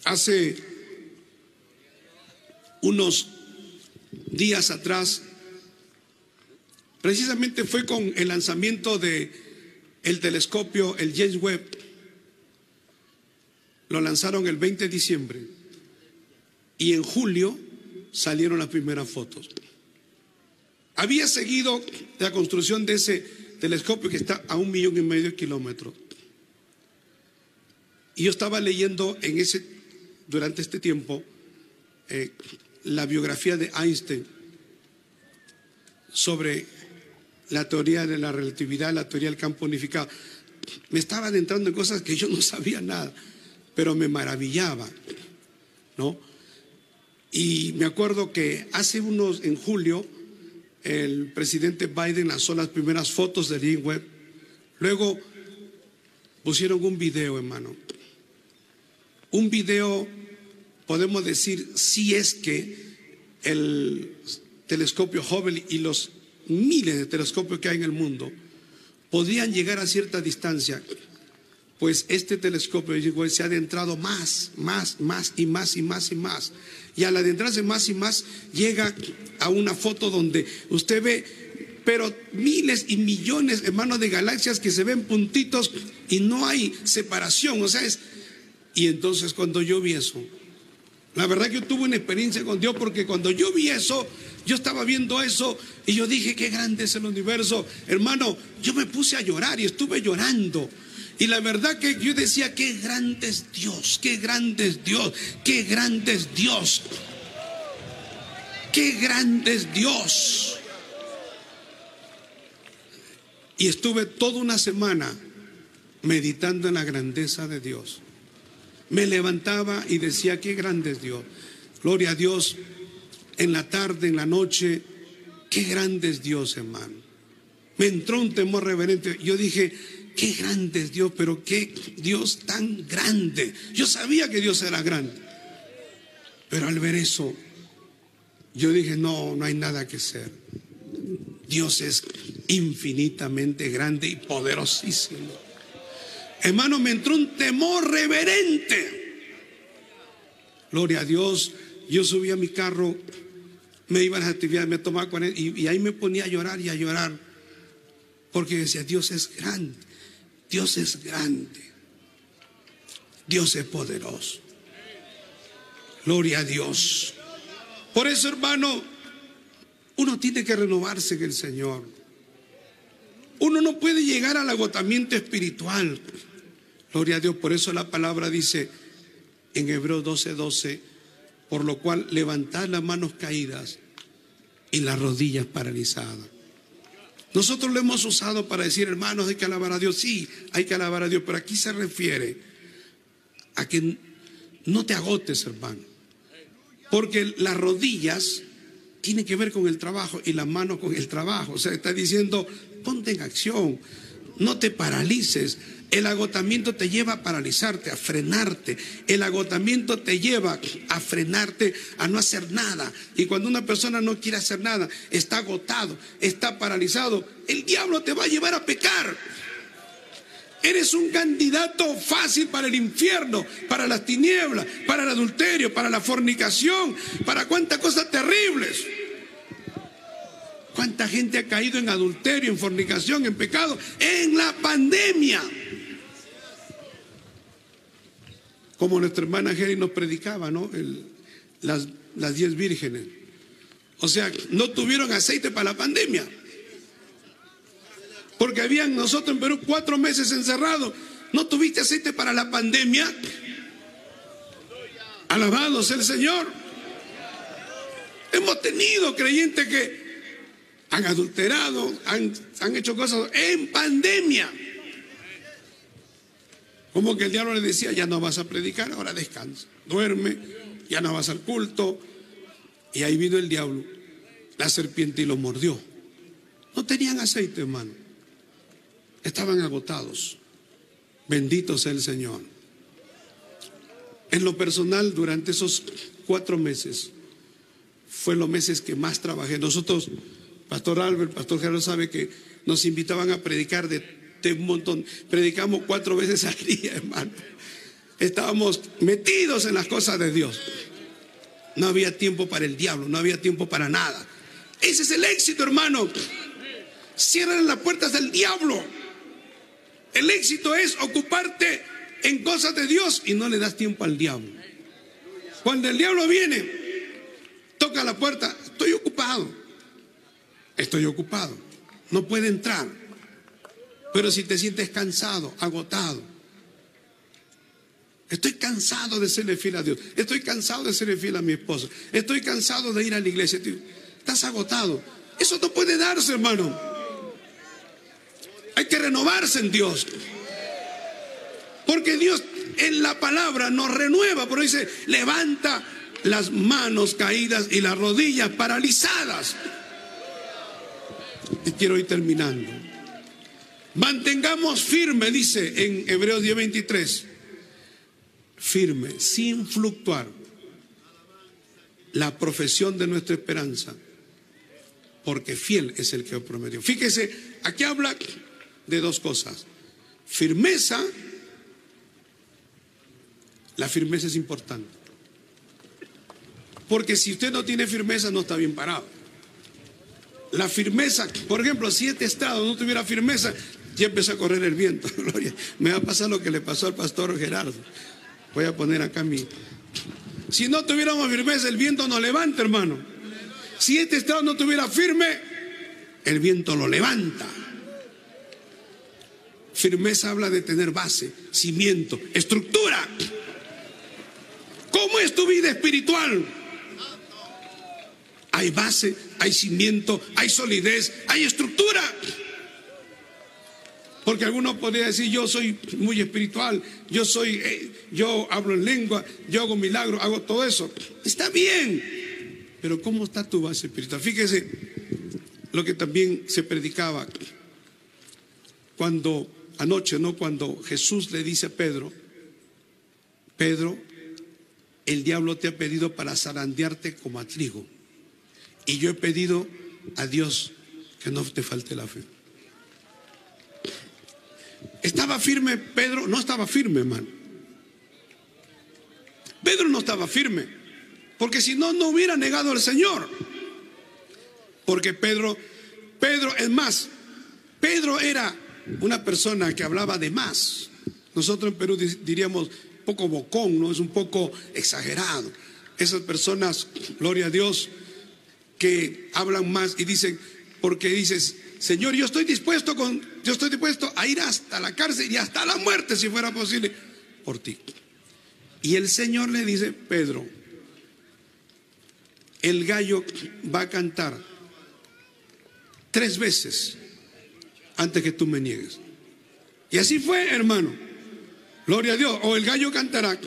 hace unos días atrás, precisamente fue con el lanzamiento de el telescopio, el James Webb. Lo lanzaron el 20 de diciembre y en julio salieron las primeras fotos. Había seguido la construcción de ese telescopio que está a un millón y medio de kilómetros. Y yo estaba leyendo en ese, durante este tiempo eh, la biografía de Einstein sobre la teoría de la relatividad, la teoría del campo unificado. Me estaba adentrando en cosas que yo no sabía nada, pero me maravillaba, ¿no? Y me acuerdo que hace unos, en julio, el presidente Biden lanzó las primeras fotos del web. Luego pusieron un video, hermano. Un video, podemos decir, si es que el telescopio Hubble y los miles de telescopios que hay en el mundo podrían llegar a cierta distancia, pues este telescopio se ha adentrado más, más, más y más y más y más y al adentrarse más y más llega a una foto donde usted ve, pero miles y millones, hermanos, de galaxias que se ven puntitos y no hay separación, o sea, es... Y entonces cuando yo vi eso, la verdad que yo tuve una experiencia con Dios porque cuando yo vi eso, yo estaba viendo eso y yo dije, qué grande es el universo. Hermano, yo me puse a llorar y estuve llorando. Y la verdad que yo decía, qué grande es Dios, qué grande es Dios, qué grande es Dios. Qué grande es Dios. Y estuve toda una semana meditando en la grandeza de Dios. Me levantaba y decía, qué grande es Dios. Gloria a Dios en la tarde, en la noche. Qué grande es Dios, hermano. Me entró un temor reverente. Yo dije, qué grande es Dios, pero qué Dios tan grande. Yo sabía que Dios era grande. Pero al ver eso, yo dije, no, no hay nada que hacer. Dios es infinitamente grande y poderosísimo. Hermano, me entró un temor reverente. Gloria a Dios. Yo subí a mi carro, me iba a las actividades, me tomaba y, y ahí me ponía a llorar y a llorar. Porque decía, Dios es grande. Dios es grande. Dios es poderoso. Gloria a Dios. Por eso, hermano, uno tiene que renovarse en el Señor. Uno no puede llegar al agotamiento espiritual. Gloria a Dios. Por eso la palabra dice en Hebreos 12:12, 12, por lo cual levantad las manos caídas y las rodillas paralizadas. Nosotros lo hemos usado para decir, hermanos, hay que alabar a Dios. Sí, hay que alabar a Dios, pero aquí se refiere a que no te agotes, hermano. Porque las rodillas tienen que ver con el trabajo y las manos con el trabajo. O sea, está diciendo, ponte en acción, no te paralices. El agotamiento te lleva a paralizarte, a frenarte. El agotamiento te lleva a frenarte, a no hacer nada. Y cuando una persona no quiere hacer nada, está agotado, está paralizado, el diablo te va a llevar a pecar. Eres un candidato fácil para el infierno, para las tinieblas, para el adulterio, para la fornicación, para cuantas cosas terribles. ¿Cuánta gente ha caído en adulterio, en fornicación, en pecado? En la pandemia. Como nuestra hermana Jerry nos predicaba, ¿no? las, las diez vírgenes. O sea, no tuvieron aceite para la pandemia. Porque habían nosotros en Perú cuatro meses encerrados. ¿No tuviste aceite para la pandemia? Alabado sea el Señor. Hemos tenido creyentes que han adulterado, han, han hecho cosas en pandemia. Como que el diablo le decía, ya no vas a predicar, ahora descansa, duerme, ya no vas al culto. Y ahí vino el diablo, la serpiente y lo mordió. No tenían aceite, hermano. Estaban agotados. Bendito sea el Señor. En lo personal, durante esos cuatro meses, fue los meses que más trabajé. Nosotros, Pastor Albert, Pastor Gerardo sabe que nos invitaban a predicar de un montón. Predicamos cuatro veces al día, [laughs] hermano. Estábamos metidos en las cosas de Dios. No había tiempo para el diablo, no había tiempo para nada. Ese es el éxito, hermano. Cierran las puertas del diablo. El éxito es ocuparte en cosas de Dios y no le das tiempo al diablo. Cuando el diablo viene, toca la puerta, estoy ocupado. Estoy ocupado. No puede entrar. Pero si te sientes cansado, agotado, estoy cansado de serle fiel a Dios, estoy cansado de serle fiel a mi esposo, estoy cansado de ir a la iglesia, estás agotado. Eso no puede darse, hermano. Hay que renovarse en Dios. Porque Dios en la palabra nos renueva, pero dice, levanta las manos caídas y las rodillas paralizadas. Y quiero ir terminando. Mantengamos firme, dice en Hebreos 10:23, firme, sin fluctuar, la profesión de nuestra esperanza, porque fiel es el que os prometió. Fíjese, aquí habla de dos cosas. Firmeza, la firmeza es importante. Porque si usted no tiene firmeza, no está bien parado. La firmeza, por ejemplo, si este estado no tuviera firmeza, ya empezó a correr el viento. [laughs] Me va a pasar lo que le pasó al pastor Gerardo. Voy a poner acá mi. Si no tuviéramos firmeza, el viento nos levanta, hermano. Si este estado no tuviera firme, el viento lo levanta. Firmeza habla de tener base, cimiento, estructura. ¿Cómo es tu vida espiritual? Hay base, hay cimiento, hay solidez, hay estructura. Porque algunos podrían decir, yo soy muy espiritual, yo soy, eh, yo hablo en lengua, yo hago milagros, hago todo eso. Está bien, pero ¿cómo está tu base espiritual? Fíjese lo que también se predicaba cuando, anoche, ¿no? Cuando Jesús le dice a Pedro, Pedro, el diablo te ha pedido para zarandearte como a trigo. Y yo he pedido a Dios que no te falte la fe. ¿Estaba firme Pedro? No estaba firme, hermano. Pedro no estaba firme, porque si no, no hubiera negado al Señor. Porque Pedro, Pedro, es más, Pedro era una persona que hablaba de más. Nosotros en Perú diríamos poco bocón, ¿no? Es un poco exagerado. Esas personas, gloria a Dios, que hablan más y dicen, porque dices, Señor, yo estoy dispuesto con, yo estoy dispuesto a ir hasta la cárcel y hasta la muerte si fuera posible por ti. Y el Señor le dice, Pedro, el gallo va a cantar tres veces antes que tú me niegues. Y así fue, hermano. Gloria a Dios. O el gallo cantará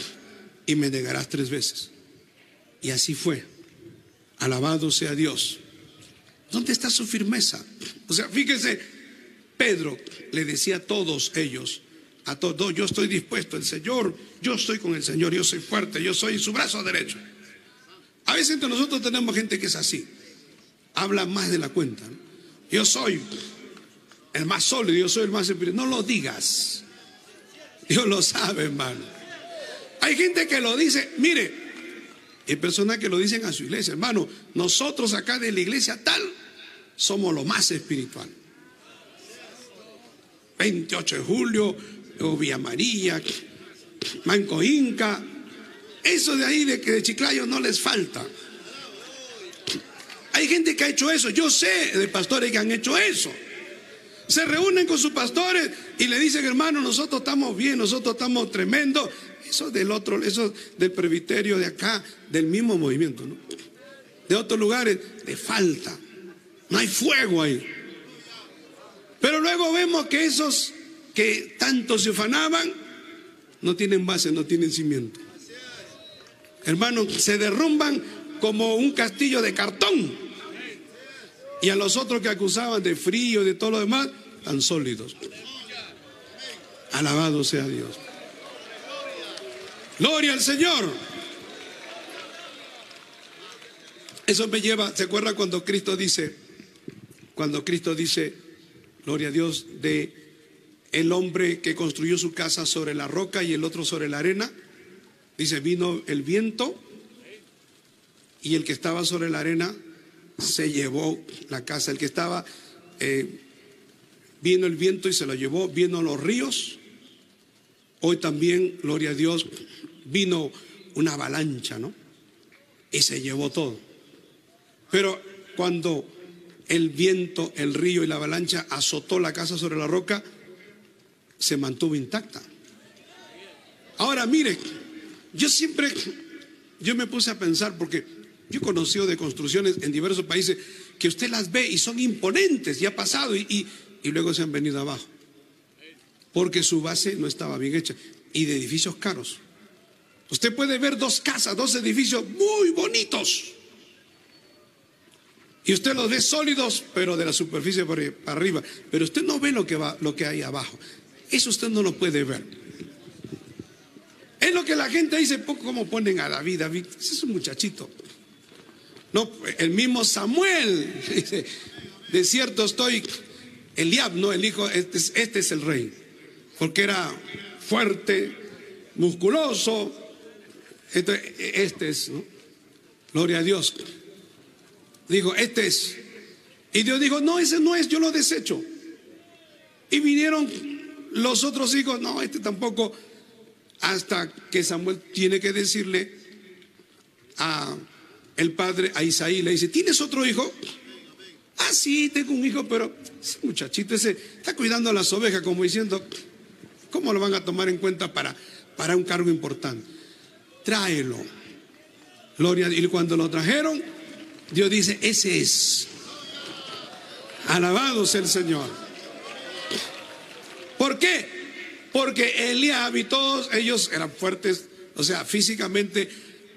y me negarás tres veces. Y así fue. Alabado sea Dios. ¿Dónde está su firmeza? O sea, fíjese, Pedro le decía a todos ellos, a todos, yo estoy dispuesto, el Señor, yo estoy con el Señor, yo soy fuerte, yo soy su brazo derecho. A veces entre nosotros tenemos gente que es así, habla más de la cuenta. Yo soy el más sólido, yo soy el más espiritual. No lo digas. Dios lo sabe, hermano. Hay gente que lo dice, mire, hay personas que lo dicen a su iglesia, hermano, nosotros acá de la iglesia tal somos lo más espiritual. 28 de julio, Villa María, Manco Inca, eso de ahí de que de Chiclayo no les falta. Hay gente que ha hecho eso, yo sé de pastores que han hecho eso. Se reúnen con sus pastores y le dicen, hermano, nosotros estamos bien, nosotros estamos tremendo. Eso del otro, eso del presbiterio de acá, del mismo movimiento. De otros lugares, le falta No hay fuego ahí. Pero luego vemos que esos que tanto se ufanaban no tienen base, no tienen cimiento. Hermanos, se derrumban como un castillo de cartón. Y a los otros que acusaban de frío y de todo lo demás, tan sólidos. Alabado sea Dios. Gloria al Señor. Eso me lleva, ¿se acuerda cuando Cristo dice, cuando Cristo dice, gloria a Dios, de el hombre que construyó su casa sobre la roca y el otro sobre la arena? Dice, vino el viento y el que estaba sobre la arena se llevó la casa. El que estaba, eh, vino el viento y se lo llevó, vino los ríos. Hoy también, gloria a Dios, vino una avalancha, ¿no? Y se llevó todo. Pero cuando el viento, el río y la avalancha azotó la casa sobre la roca, se mantuvo intacta. Ahora mire, yo siempre, yo me puse a pensar porque yo he conocido de construcciones en diversos países que usted las ve y son imponentes y ha pasado y, y luego se han venido abajo. Porque su base no estaba bien hecha y de edificios caros. Usted puede ver dos casas, dos edificios muy bonitos. Y usted los ve sólidos, pero de la superficie para arriba. Pero usted no ve lo que, va, lo que hay abajo. Eso usted no lo puede ver. Es lo que la gente dice, ¿cómo ponen a David? David es un muchachito. No, el mismo Samuel [laughs] dice, de cierto estoy, Eliab, no, el hijo, este es, este es el rey. Porque era fuerte, musculoso. Este, este es, ¿no? Gloria a Dios. Dijo, este es. Y Dios dijo, no, ese no es, yo lo desecho. Y vinieron los otros hijos, no, este tampoco, hasta que Samuel tiene que decirle a el padre, a Isaí, le dice, ¿tienes otro hijo? Ah, sí, tengo un hijo, pero ese muchachito ese está cuidando a las ovejas, como diciendo, ¿cómo lo van a tomar en cuenta para, para un cargo importante? Tráelo. Gloria. Y cuando lo trajeron, Dios dice, ese es. Alabado sea el Señor. ¿Por qué? Porque Eliab y todos ellos eran fuertes, o sea, físicamente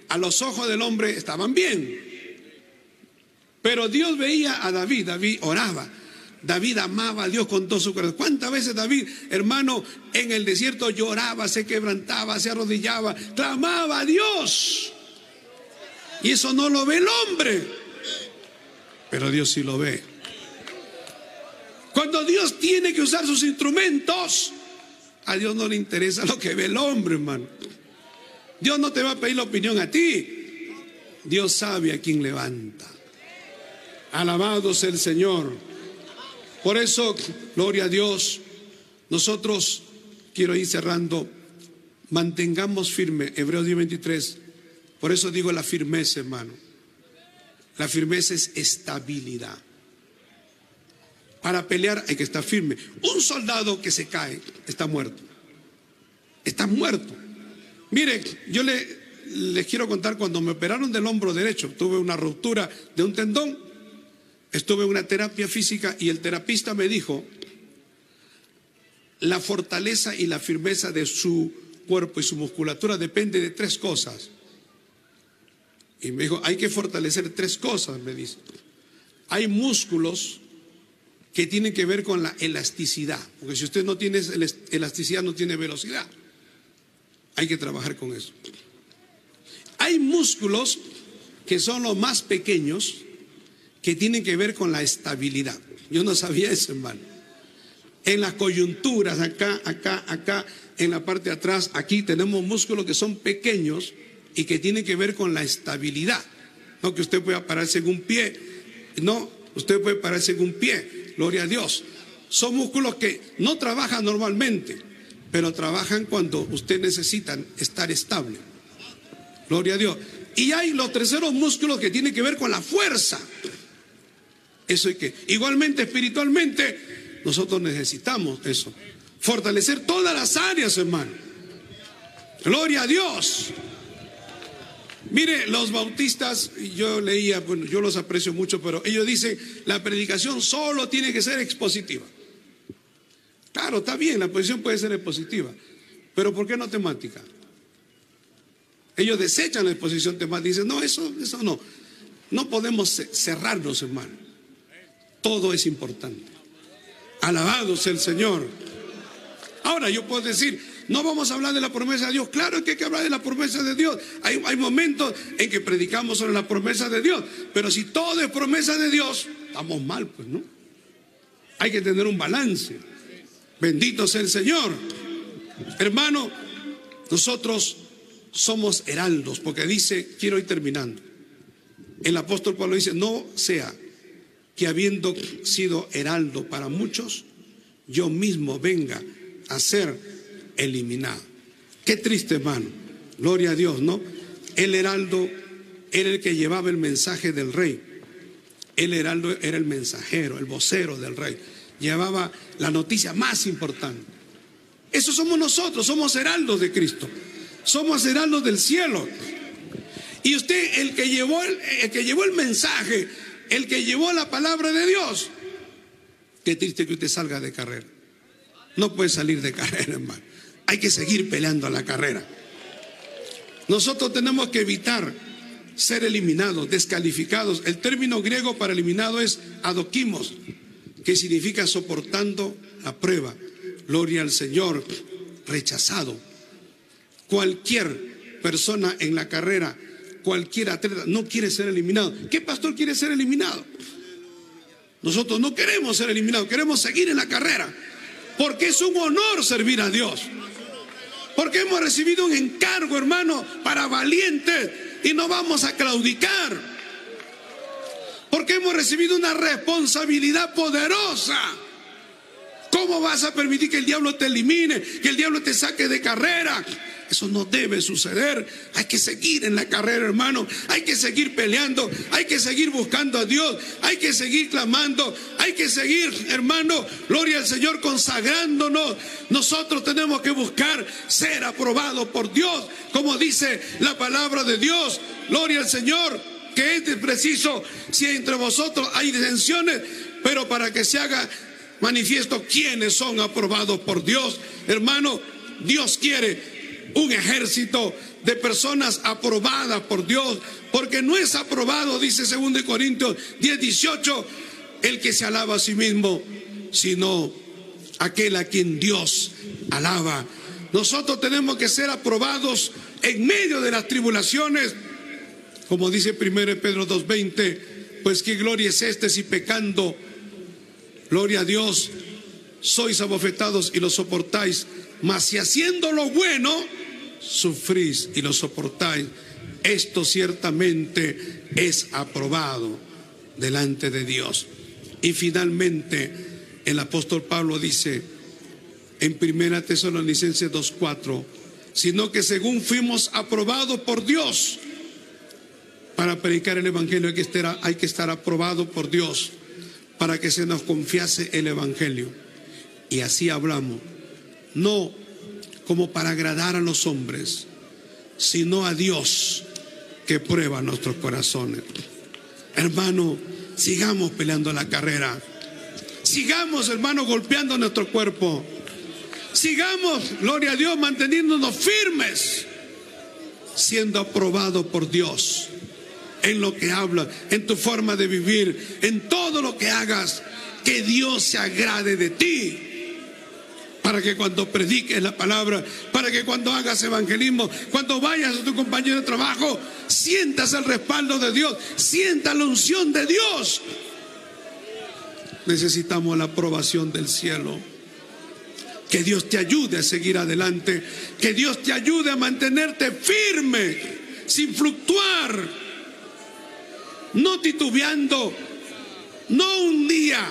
a los ojos del hombre estaban bien. Pero Dios veía a David, David oraba. David amaba a Dios con todo su corazón. ¿Cuántas veces David, hermano, en el desierto lloraba, se quebrantaba, se arrodillaba, clamaba a Dios? Y eso no lo ve el hombre, pero Dios sí lo ve. Cuando Dios tiene que usar sus instrumentos, a Dios no le interesa lo que ve el hombre, hermano. Dios no te va a pedir la opinión a ti. Dios sabe a quién levanta. Alabado sea el Señor. Por eso, gloria a Dios, nosotros, quiero ir cerrando, mantengamos firme, Hebreos 10, 23, por eso digo la firmeza, hermano. La firmeza es estabilidad. Para pelear hay que estar firme. Un soldado que se cae está muerto. Está muerto. Mire, yo le, les quiero contar cuando me operaron del hombro derecho, tuve una ruptura de un tendón, estuve en una terapia física y el terapista me dijo, la fortaleza y la firmeza de su cuerpo y su musculatura depende de tres cosas. Y me dijo, hay que fortalecer tres cosas, me dice. Hay músculos que tienen que ver con la elasticidad, porque si usted no tiene elasticidad no tiene velocidad. Hay que trabajar con eso. Hay músculos que son los más pequeños que tienen que ver con la estabilidad. Yo no sabía eso, hermano. En las coyunturas, acá, acá, acá, en la parte de atrás, aquí tenemos músculos que son pequeños y que tienen que ver con la estabilidad. No que usted pueda pararse en un pie. No, usted puede pararse en un pie. Gloria a Dios. Son músculos que no trabajan normalmente pero trabajan cuando usted necesita estar estable. Gloria a Dios. Y hay los terceros músculos que tienen que ver con la fuerza. Eso es que, igualmente espiritualmente, nosotros necesitamos eso. Fortalecer todas las áreas, hermano. Gloria a Dios. Mire, los bautistas, yo leía, bueno, yo los aprecio mucho, pero ellos dicen, la predicación solo tiene que ser expositiva. Claro, está bien, la posición puede ser expositiva, pero ¿por qué no temática? Ellos desechan la exposición temática dicen, no, eso, eso no. No podemos cerrarnos, hermano. Todo es importante. Alabado sea el Señor. Ahora yo puedo decir, no vamos a hablar de la promesa de Dios. Claro que hay que hablar de la promesa de Dios. Hay, momentos en que predicamos sobre la promesa de Dios. Pero si todo es promesa de Dios, estamos mal, pues, ¿no? Hay que tener un balance. Bendito sea el Señor. Hermano, nosotros somos heraldos, porque dice, quiero ir terminando. El apóstol Pablo dice, no sea que habiendo sido heraldo para muchos, yo mismo venga a ser eliminado. Qué triste, hermano. Gloria a Dios, ¿no? El heraldo era el que llevaba el mensaje del rey. El heraldo era el mensajero, el vocero del rey. Llevaba la noticia más importante. Eso somos nosotros, somos heraldos de Cristo. Somos heraldos del cielo. Y usted, el que llevó el, que llevó el mensaje, el que llevó la palabra de Dios, qué triste que usted salga de carrera. No puede salir de carrera, hermano. Hay que seguir peleando la carrera. Nosotros tenemos que evitar ser eliminados, descalificados. El término griego para eliminado es adoquimos, que significa soportando la prueba. Gloria al Señor, rechazado. Cualquier persona en la carrera, cualquier atleta, no quiere ser eliminado. ¿Qué pastor quiere ser eliminado? Nosotros no queremos ser eliminados, queremos seguir en la carrera. Porque es un honor servir a Dios. Porque hemos recibido un encargo, hermano, para valientes y no vamos a claudicar. Porque hemos recibido una responsabilidad poderosa. ¿Cómo vas a permitir que el diablo te elimine, que el diablo te saque de carrera? Eso no debe suceder. Hay que seguir en la carrera, hermano. Hay que seguir peleando. Hay que seguir buscando a Dios. Hay que seguir clamando. Hay que seguir, hermano, gloria al Señor, consagrándonos. Nosotros tenemos que buscar ser aprobados por Dios, como dice la palabra de Dios. Gloria al Señor, que es preciso si entre vosotros hay disensiones, pero para que se haga manifiesto quiénes son aprobados por Dios. Hermano, Dios quiere un ejército de personas aprobadas por Dios, porque no es aprobado, dice 2 Corintios 10, 18, el que se alaba a sí mismo, sino aquel a quien Dios alaba. Nosotros tenemos que ser aprobados en medio de las tribulaciones, como dice 1 Pedro 2.20, pues qué gloria es este si pecando, gloria a Dios, sois abofetados y lo soportáis, mas si haciendo lo bueno, sufrís y lo soportáis, esto ciertamente es aprobado delante de Dios. Y finalmente el apóstol Pablo dice en Primera Tesalonicenses 2:4, sino que según fuimos aprobados por Dios para predicar el evangelio hay que estar, hay que estar aprobado por Dios para que se nos confiase el evangelio. Y así hablamos, no como para agradar a los hombres, sino a Dios que prueba nuestros corazones. Hermano, sigamos peleando la carrera. Sigamos, hermano, golpeando nuestro cuerpo. Sigamos, gloria a Dios, manteniéndonos firmes, siendo aprobados por Dios en lo que hablas, en tu forma de vivir, en todo lo que hagas, que Dios se agrade de ti para que cuando prediques la palabra, para que cuando hagas evangelismo, cuando vayas a tu compañero de trabajo, sientas el respaldo de Dios, sientas la unción de Dios. Necesitamos la aprobación del cielo. Que Dios te ayude a seguir adelante, que Dios te ayude a mantenerte firme, sin fluctuar, no titubeando, no un día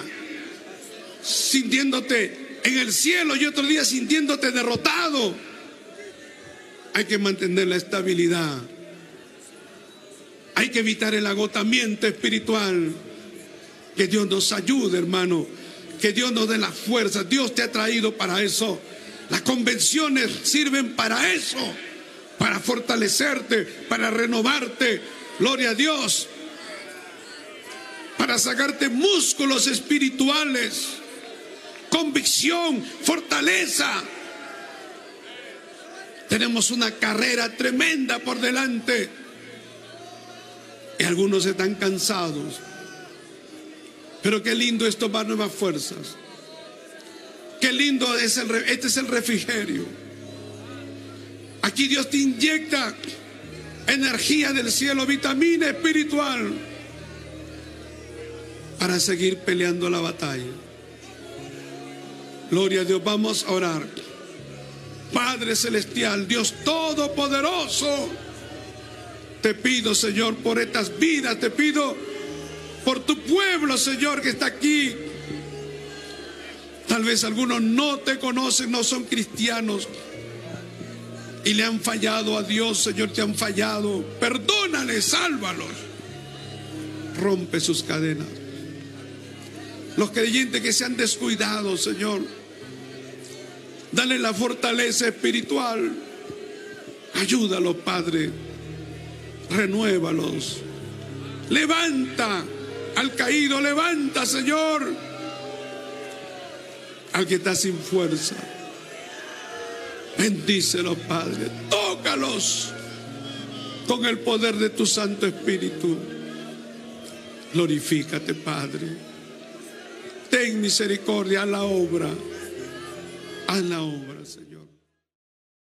sintiéndote en el cielo y otro día sintiéndote derrotado. Hay que mantener la estabilidad. Hay que evitar el agotamiento espiritual. Que Dios nos ayude, hermano. Que Dios nos dé la fuerza. Dios te ha traído para eso. Las convenciones sirven para eso. para fortalecerte, para renovarte. Gloria a Dios. Para sacarte músculos espirituales, convicción, fortaleza. Tenemos una carrera tremenda por delante. Y algunos están cansados. Pero qué lindo es tomar nuevas fuerzas. Qué lindo es el, este es el refrigerio. Aquí Dios te inyecta energía del cielo, vitamina espiritual para seguir peleando la batalla. Gloria a Dios, vamos a orar. Padre Celestial, Dios Todopoderoso, te pido, Señor, por estas vidas, te pido por tu pueblo, Señor, que está aquí. Tal vez algunos no te conocen, no son cristianos y le han fallado a Dios, Señor, te han fallado. Perdónales, sálvalos. Rompe sus cadenas. Los creyentes que se han descuidado, Señor, dale la fortaleza espiritual. Ayúdalos, Padre. Renuévalos. Levanta al caído, levanta, Señor, al que está sin fuerza. Bendícelos, Padre. Tócalos con el poder de tu Santo Espíritu. Glorifícate, Padre. Ten misericordia a la obra. A la obra, Señor.